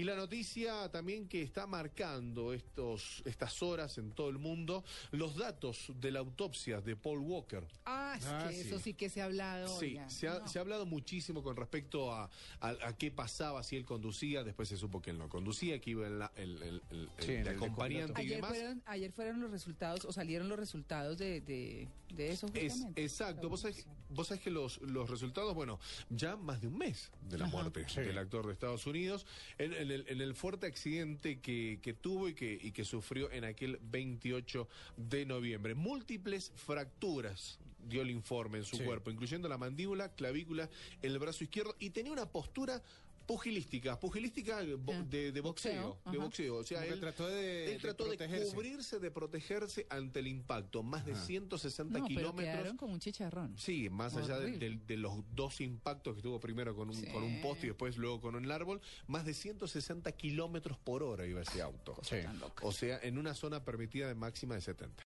Y la noticia también que está marcando estos, estas horas en todo el mundo, los datos de la autopsia de Paul Walker. Ah, es Ah, que sí. eso sí que se ha hablado. Sí, se ha, No. se ha hablado muchísimo con respecto a, a- a qué pasaba si él conducía, después se supo que él no conducía, que iba en la- el, el- el- Sí, el acompañante y Ayer demás. fueron, ayer fueron los resultados, o salieron los resultados de, de, de eso Es, justamente. exacto, vos sabés, vos sabés que los, los resultados, bueno, ya más de un mes de la muerte del actor de Estados Unidos, en, en el, en el fuerte accidente que, que tuvo y que, y que sufrió en aquel 28 de noviembre. Múltiples fracturas dio el informe en su Sí. cuerpo, incluyendo la mandíbula, clavícula, el brazo izquierdo, y tenía una postura pugilística, pugilística de, bo- Ah, de- de boxeo, boxeo, de ajá. boxeo. O sea, él, trató de- él trató de, de protegerse. cubrirse, de protegerse ante el impacto. Más de 160 no, pero kilómetros. quedaron como un chicharrón. Sí, más allá de, Horrible. de- de los dos impactos que tuvo primero con un, Sí. con un poste y después luego con un árbol, más de 160 kilómetros por hora iba ese auto. Sí. O sea, en una zona permitida de máxima de 70.